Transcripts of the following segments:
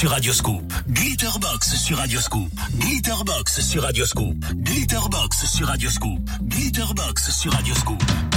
sur Radioscoop. Glitterbox sur Radioscoop. Glitterbox sur Radioscoop. Glitterbox sur Radioscoop. Glitterbox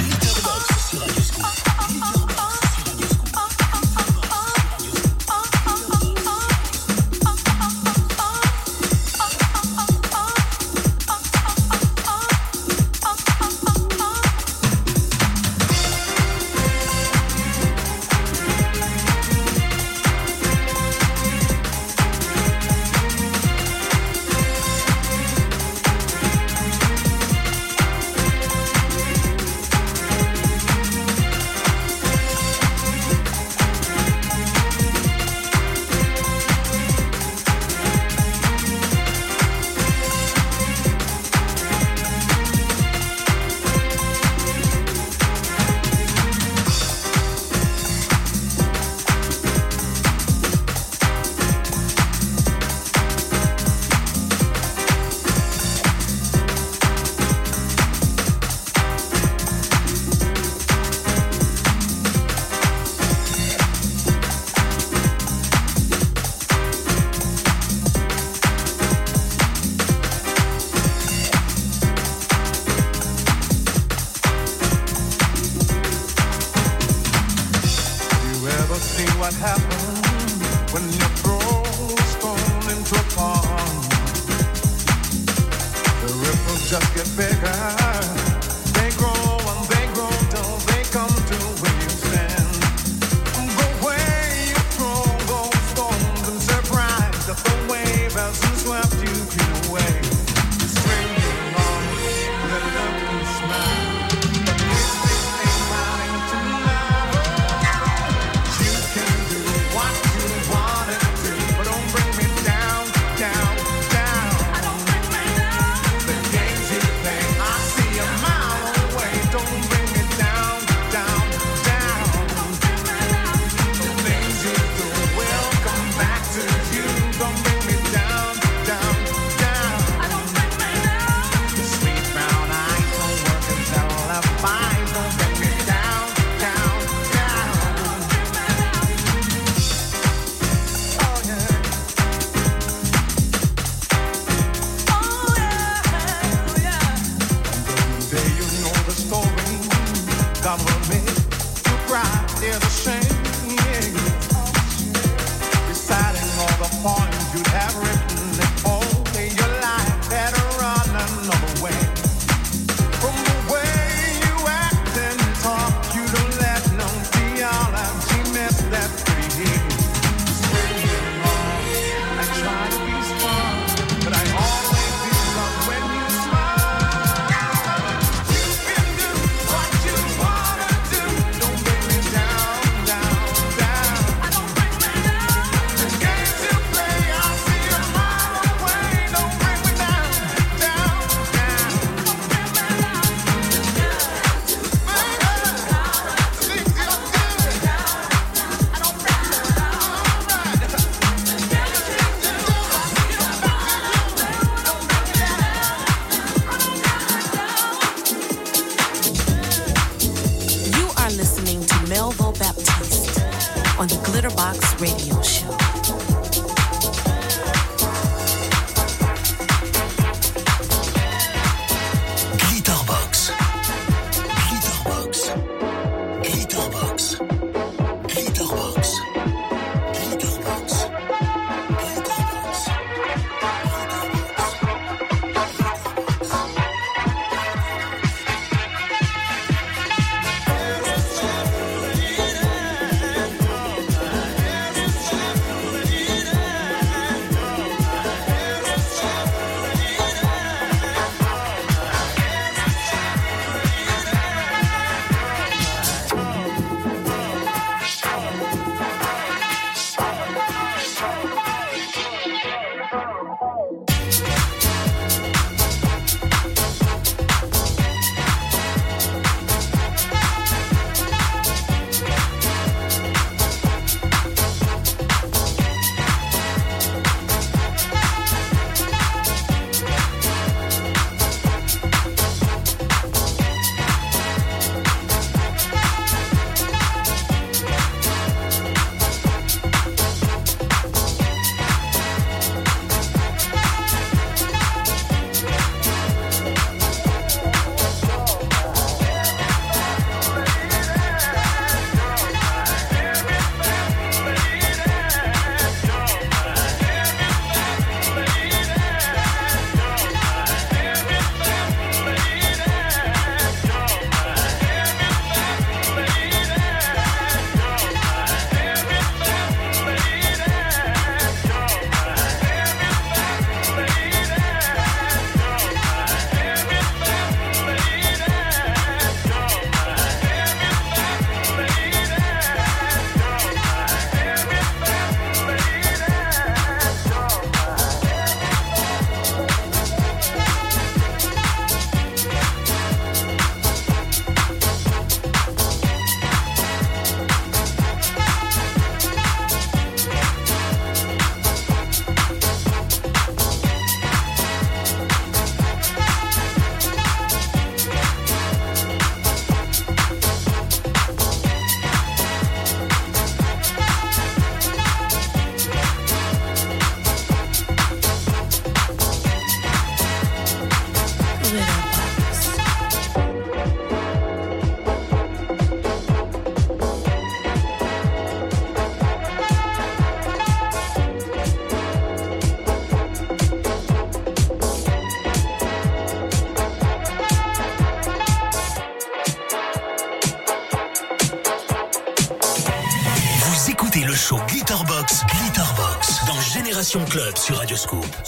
Club sur Radioscope.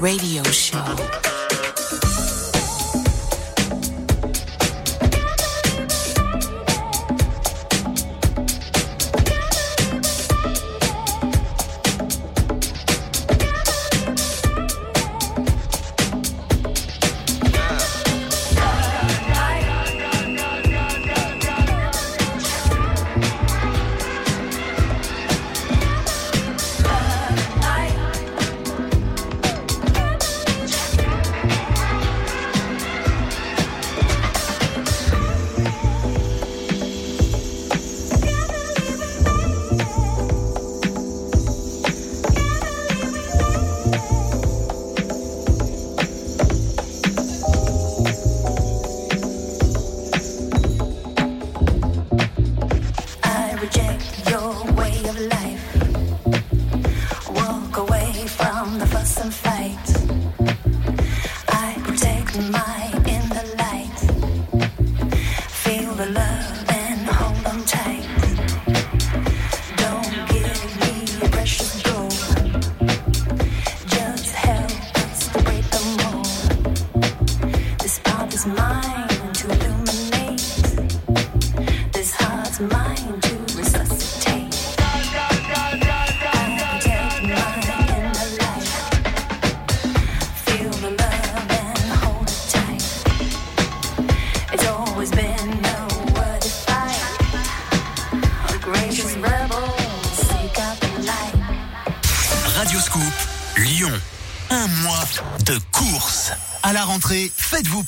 Radio show.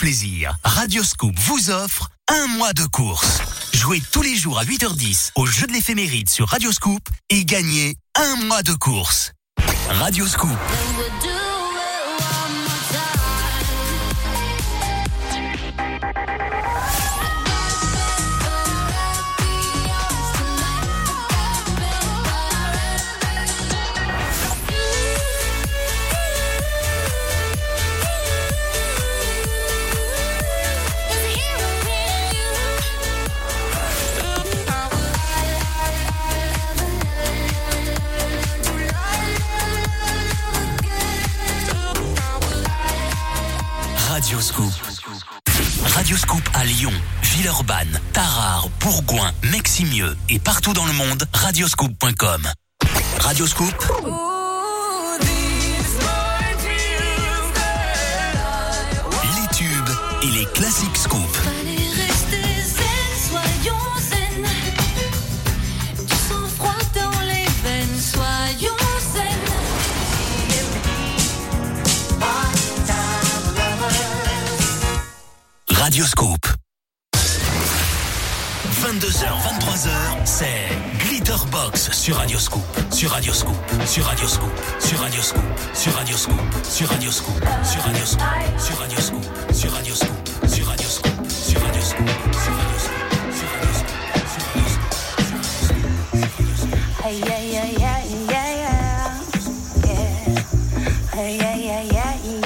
Plaisir. Radioscoop vous offre un mois de course. Jouez tous les jours à 8h10 au jeu de l'éphéméride sur Radioscoop et gagnez un mois de course. Radioscoop. Bourgoin, Meximieux et partout dans le monde, radioscoop.com. Radioscoop. Les tubes et les classiques scoop. Fallait 22h, 23h, c'est Glitterbox sur Radioscoop, sur Radioscoop, sur Radioscoop, sur Radioscoop, sur Radioscoop, sur Radioscoop, sur Radioscoop, sur Radioscoop, sur Radioscoop, sur Radioscoop, sur Radioscoop, sur Hey, yeah, yeah, yeah, yeah, yeah, yeah, yeah, yeah, yeah.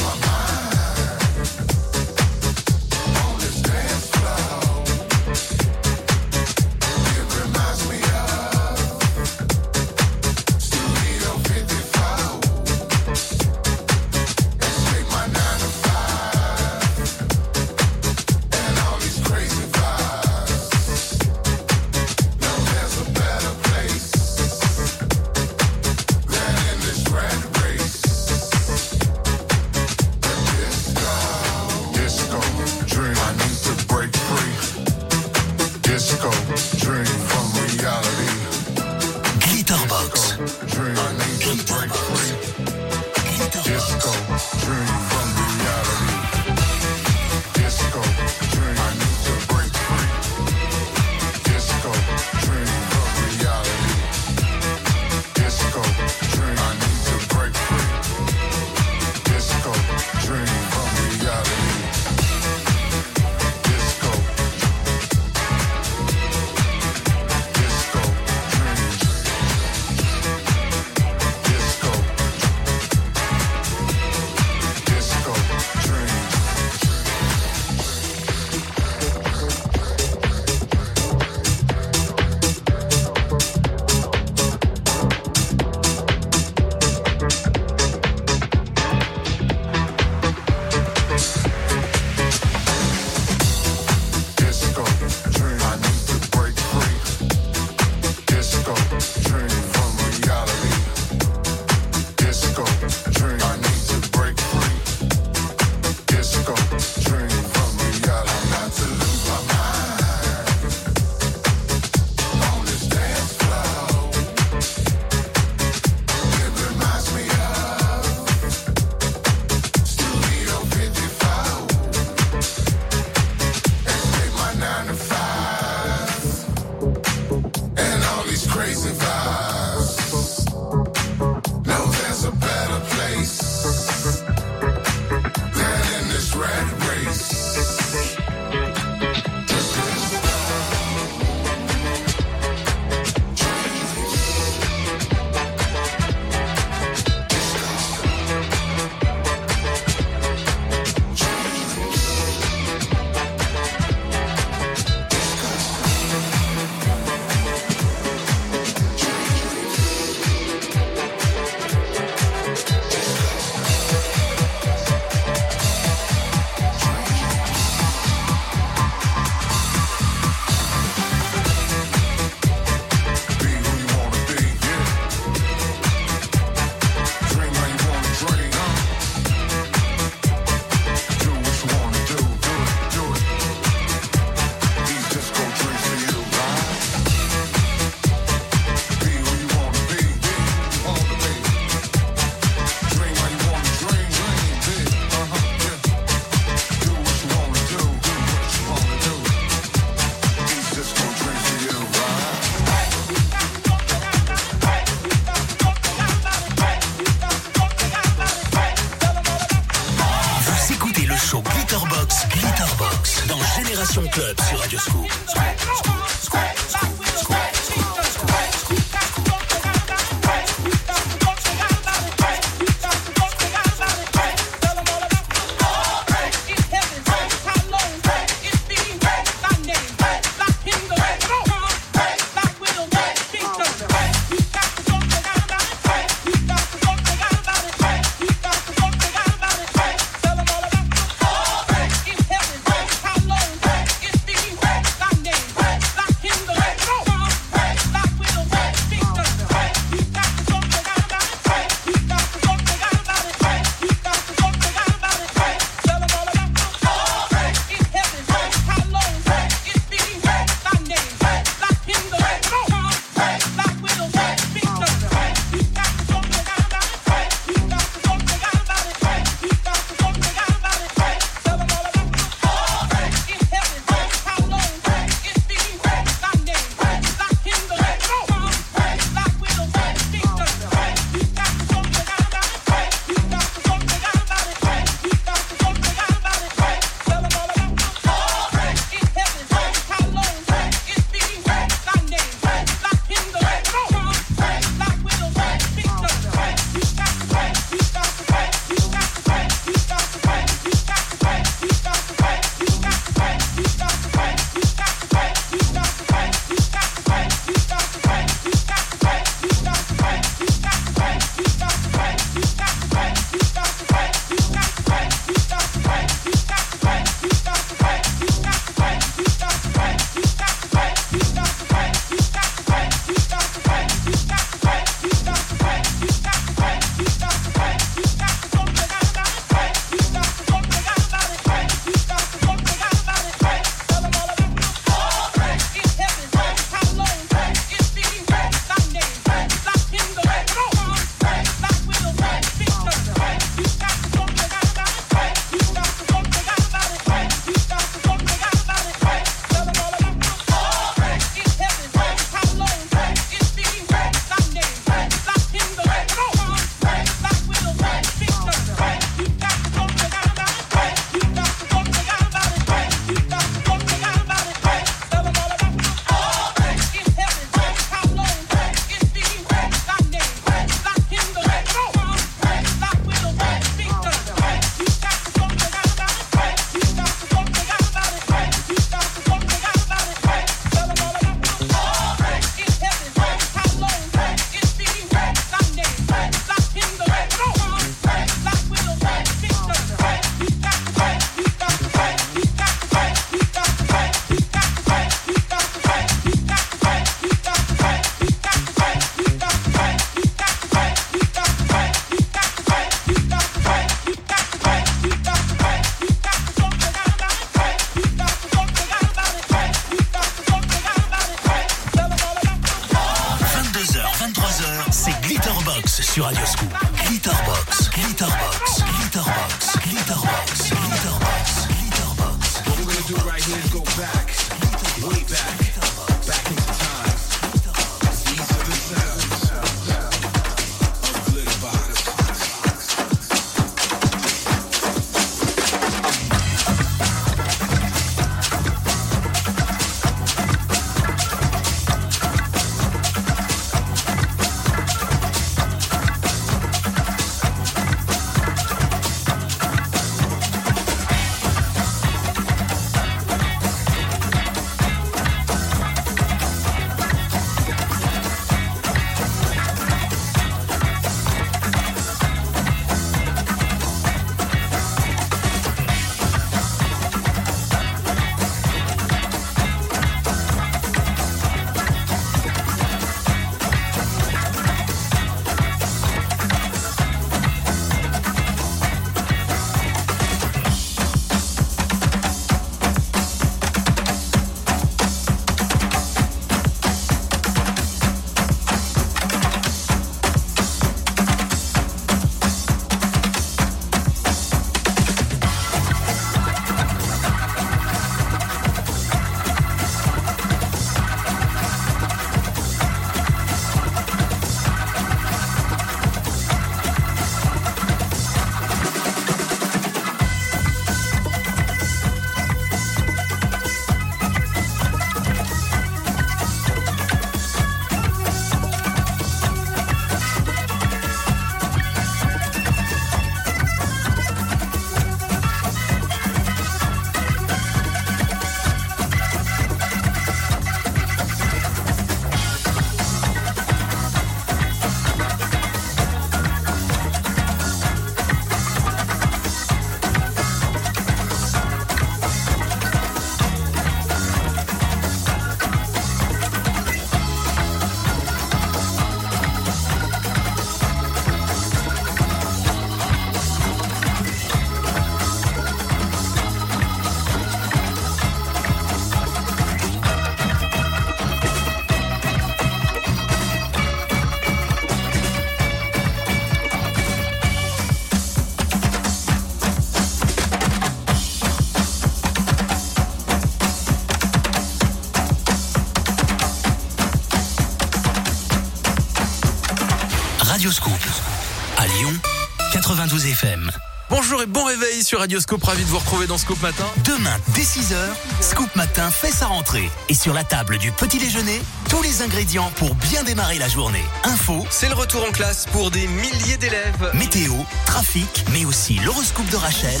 92 FM. Bonjour et bon réveil sur Radioscope, ravi de vous retrouver dans Scoop Matin. Demain, dès 6h, Scoop Matin fait sa rentrée. Et sur la table du petit déjeuner, tous les ingrédients pour bien démarrer la journée. Info, C'est le retour en classe pour des milliers d'élèves. météo, trafic, mais aussi l'horoscope de Rachel,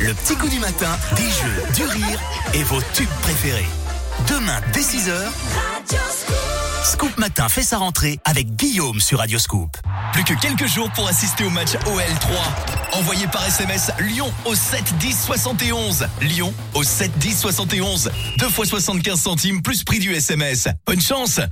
le petit coup du matin, des jeux, du rire et vos tubes préférés. Demain, dès 6h, Scoop Matin fait sa rentrée avec Guillaume sur Radio Scoop. Plus que quelques jours pour assister au match OL3. Envoyez par SMS Lyon au 7 10 71. Lyon au 7 10 71. 2 fois 75 centimes plus prix du SMS. Bonne chance «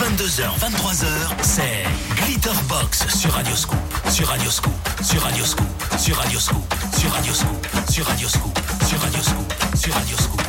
22h, 23h, c'est Glitterbox sur Radio Scoop, sur Radio Scoop, sur Radio Scoop, sur Radio Scoop, sur Radio Scoop, sur Radio Scoop, sur Radio Scoop. Radio Scoop.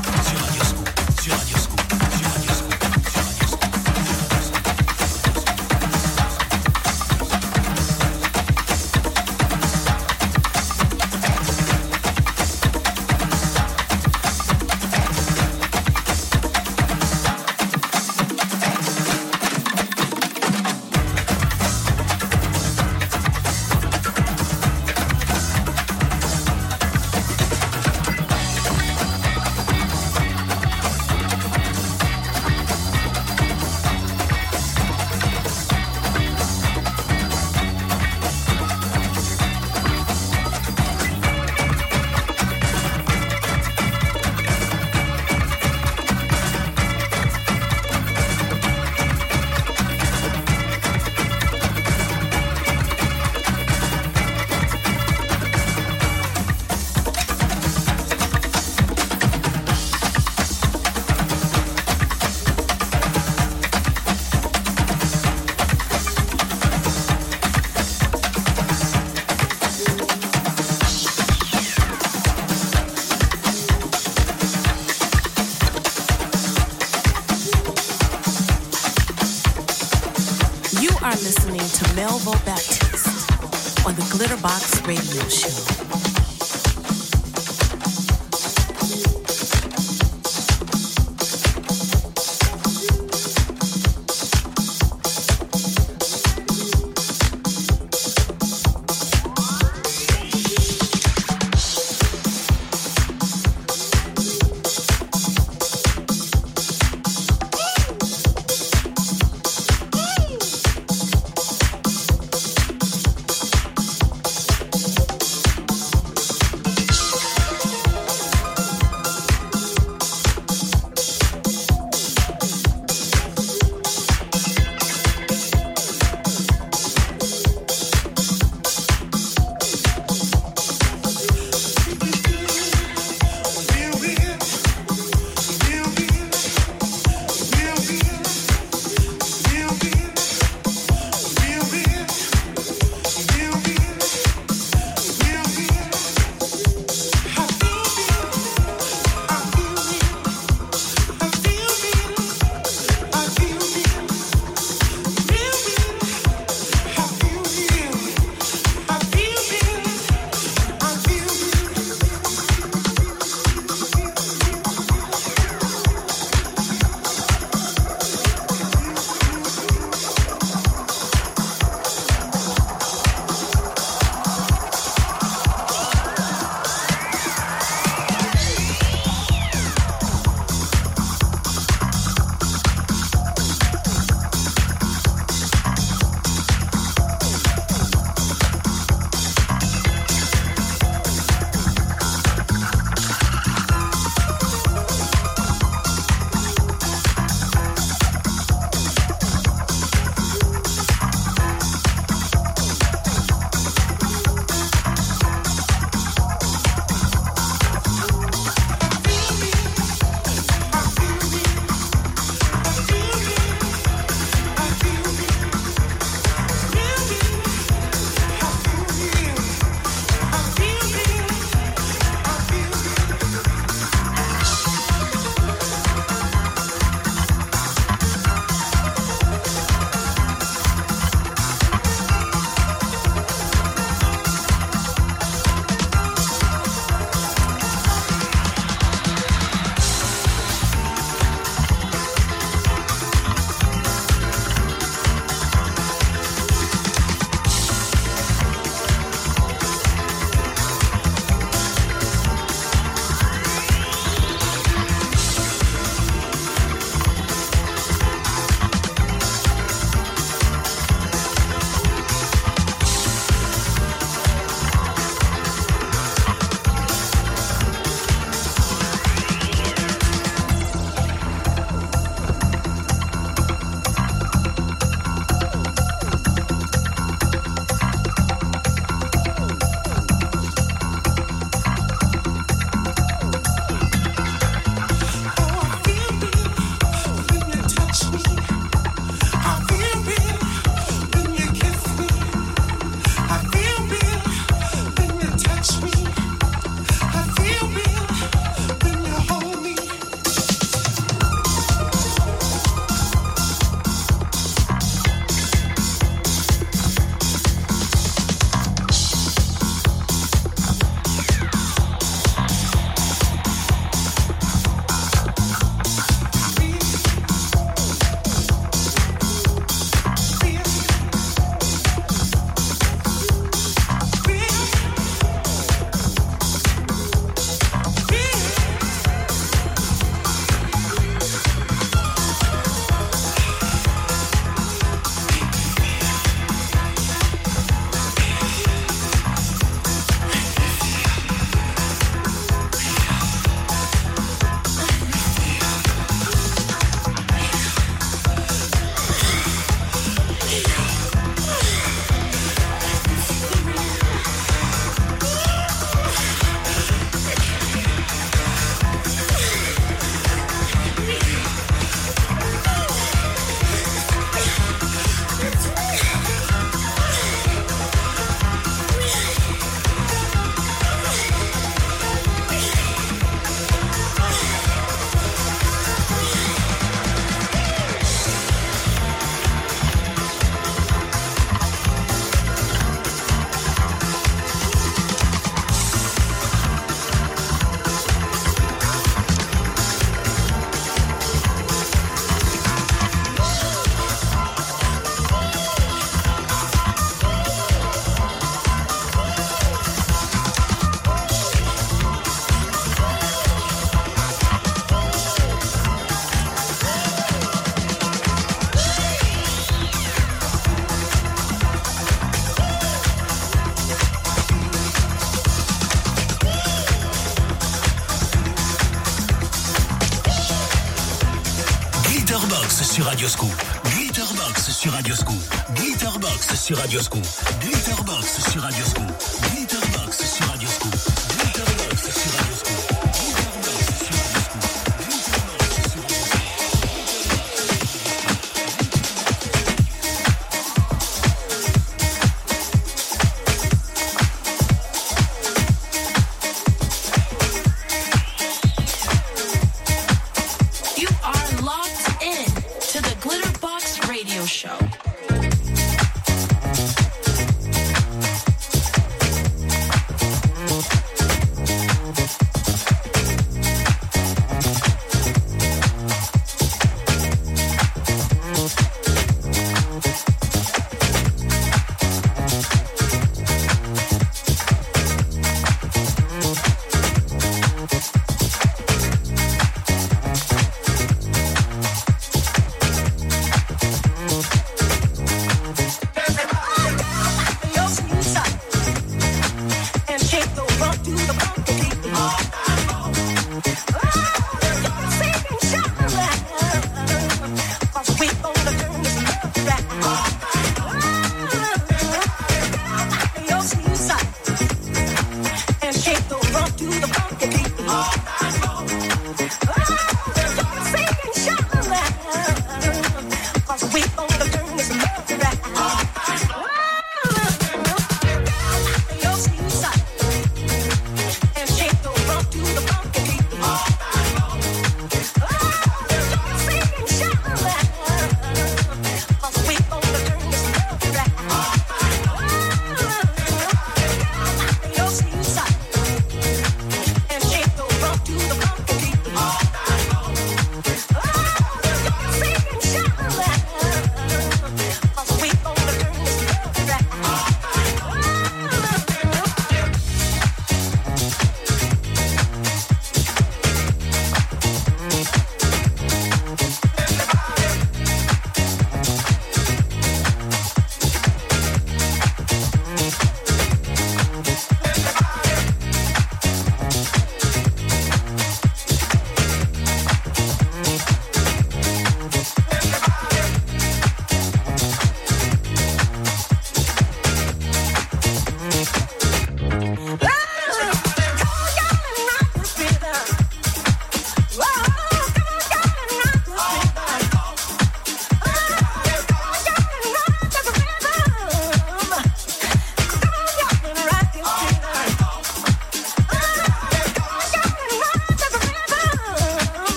Sur Radioscoop.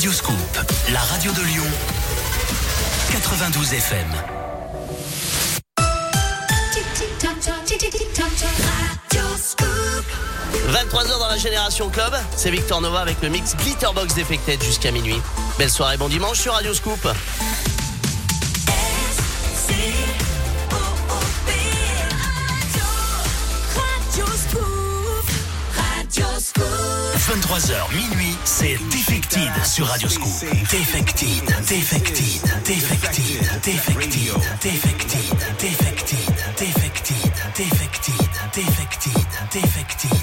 Radioscoop, la radio de Lyon, 92 FM. 23h dans la Génération Club, c'est Victor Nova avec le mix Glitterbox Defected jusqu'à minuit. Belle soirée, bon dimanche sur Radio Scoop. Radio Scoop. 23h minuit c'est Defected sur Radio Scoop. Defected, Defected, Defected, Defected, Defected, Defected, Defected, Defected, Defected, Defected.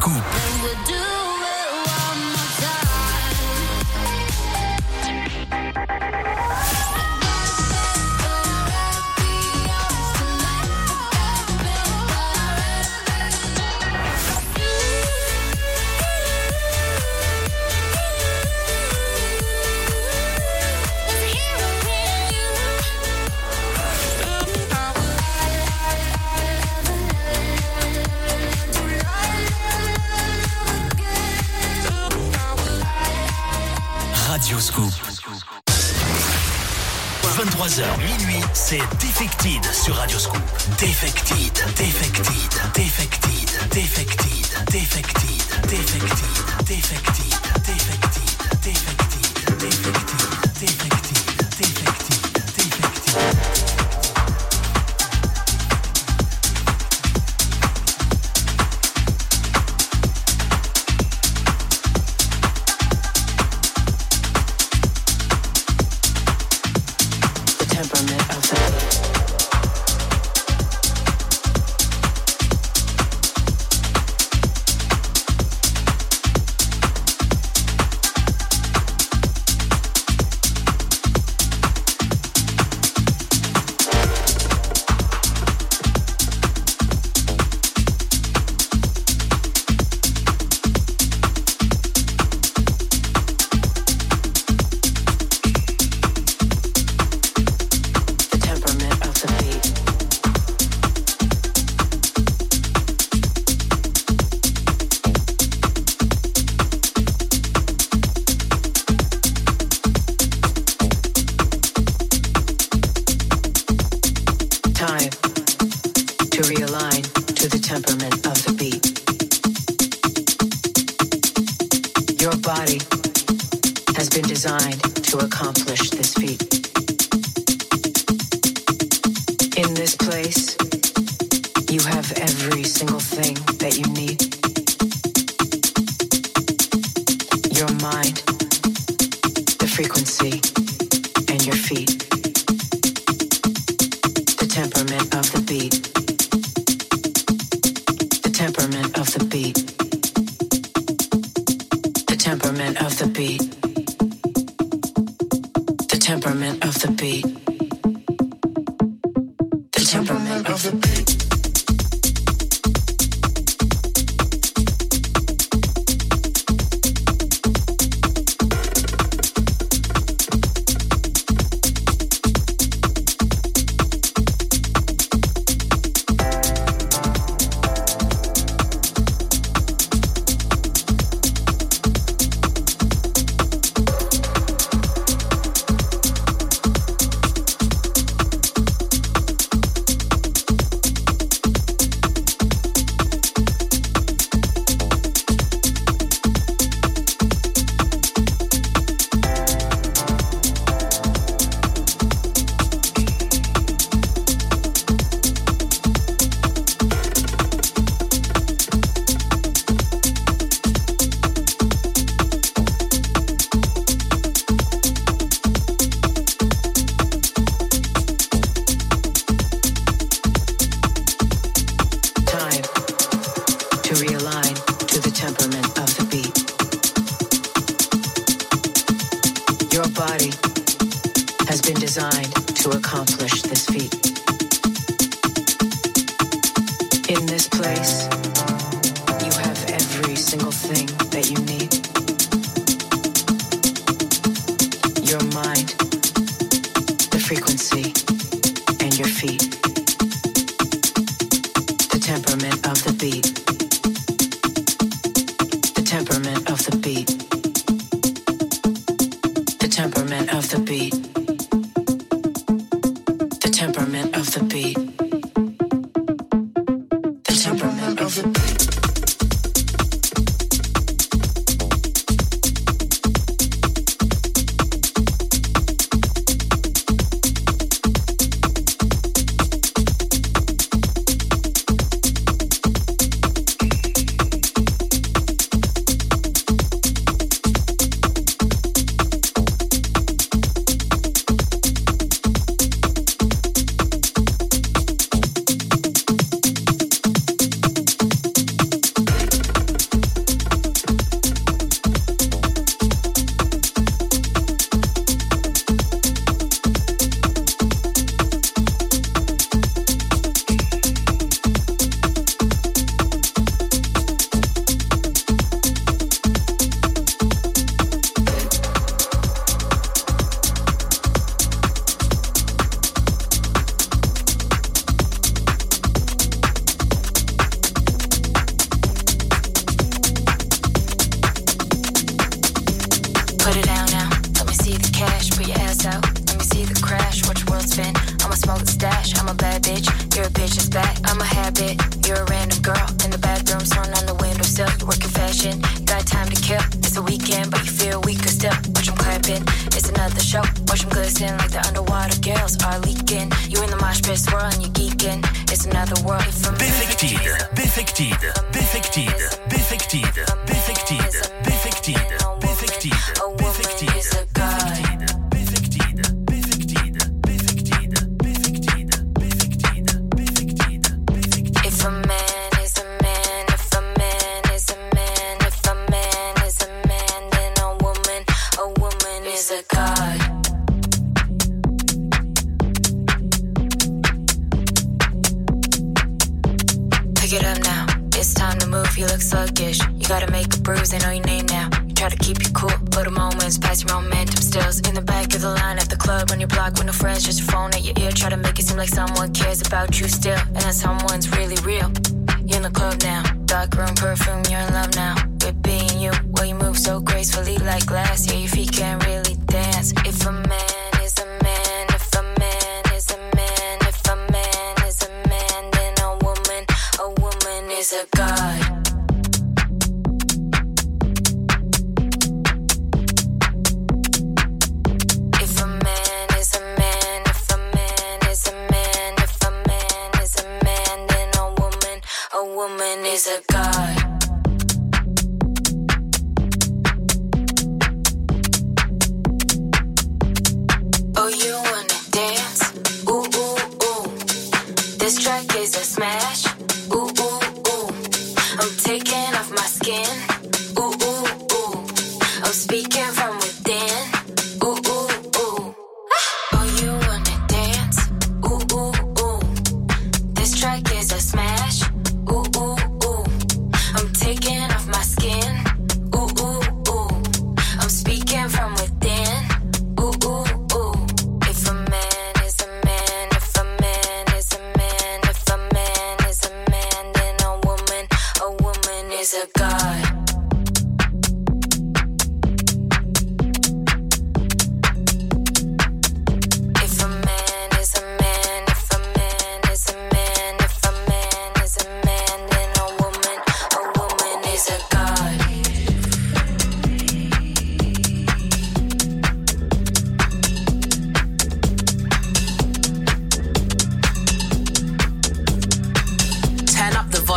Radio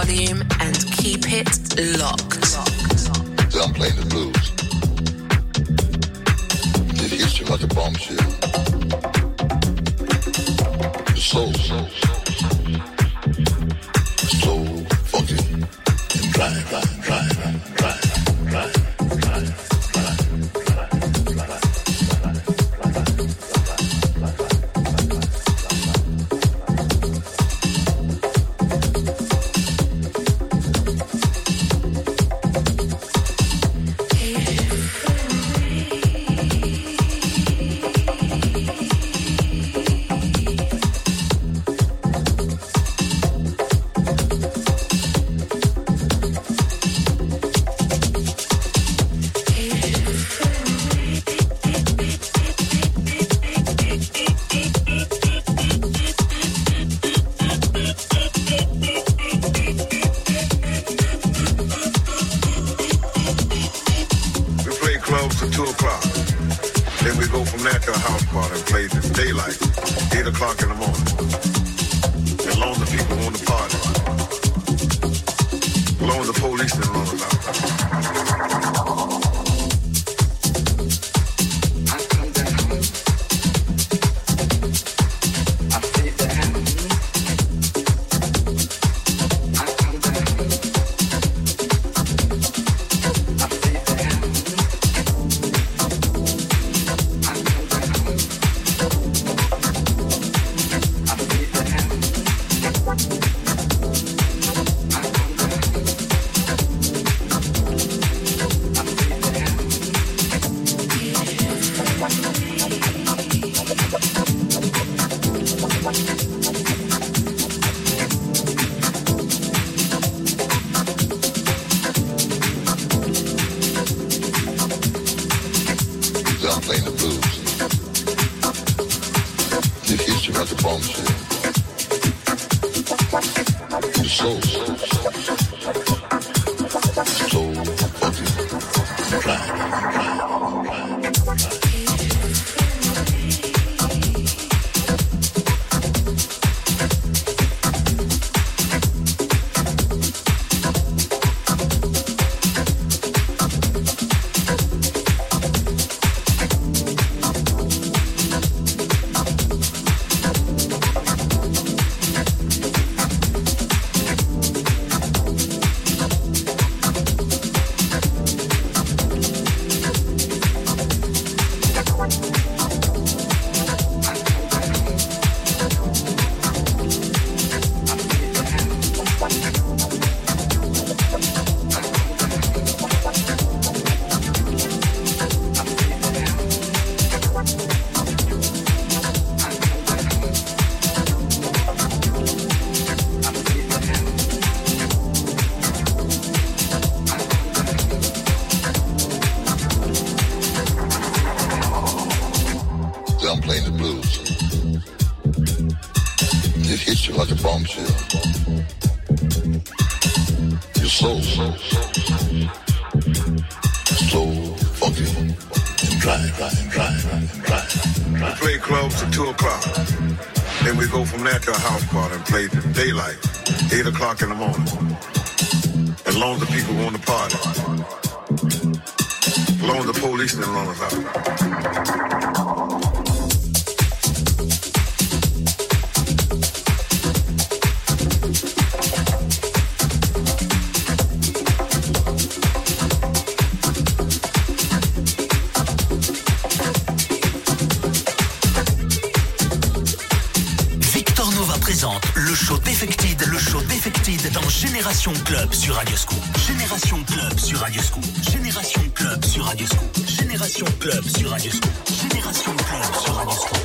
volume and keep it locked. See, I'm playing the blues. See, the history like a bombshell. The soul, soul, soul, soul, soul, fucking, and drive, drive, drive. Play clubs till 2 o'clock. Then we go from there to a house party and play till daylight, 8 o'clock in the morning. As long as the people want to party. As long as the police didn't run us out. Génération Club sur Radioscoop. Génération Club sur Radioscoop. Génération Club sur Radioscoop. Génération Club sur Radioscoop. Génération Club sur.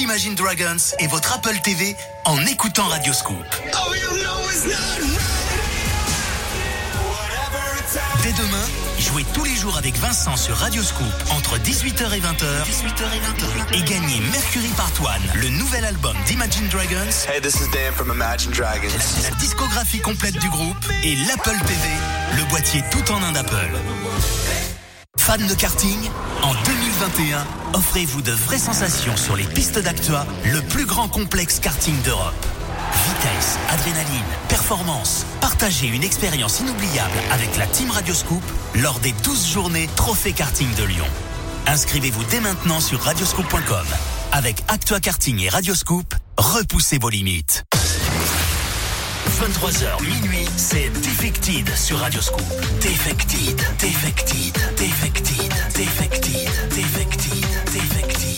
d'Imagine Dragons et votre Apple TV en écoutant Radio Scoop. Dès demain, jouez tous les jours avec Vincent sur Radio Scoop entre 18h et 20h. 18h et 20h. Et gagnez Mercury Part One, le nouvel album d'Imagine Dragons. Hey, this is Dan from Imagine Dragons. La discographie complète du groupe et l'Apple TV, le boîtier tout en un d'Apple. Fan de karting En 2021, offrez-vous de vraies sensations sur les pistes d'Actua, le plus grand complexe karting d'Europe. Vitesse, adrénaline, performance. Partagez une expérience inoubliable avec la Team Radioscoop lors des 12 journées Trophée Karting de Lyon. Inscrivez-vous dès maintenant sur radioscoop.com. Avec Actua Karting et Radioscoop, repoussez vos limites. 23h minuit, c'est Defected sur Radioscoop. Defected, Defected, Defected, Defected, Defected, Defected, Defected,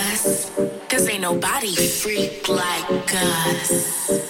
us. Cause ain't nobody freak like us.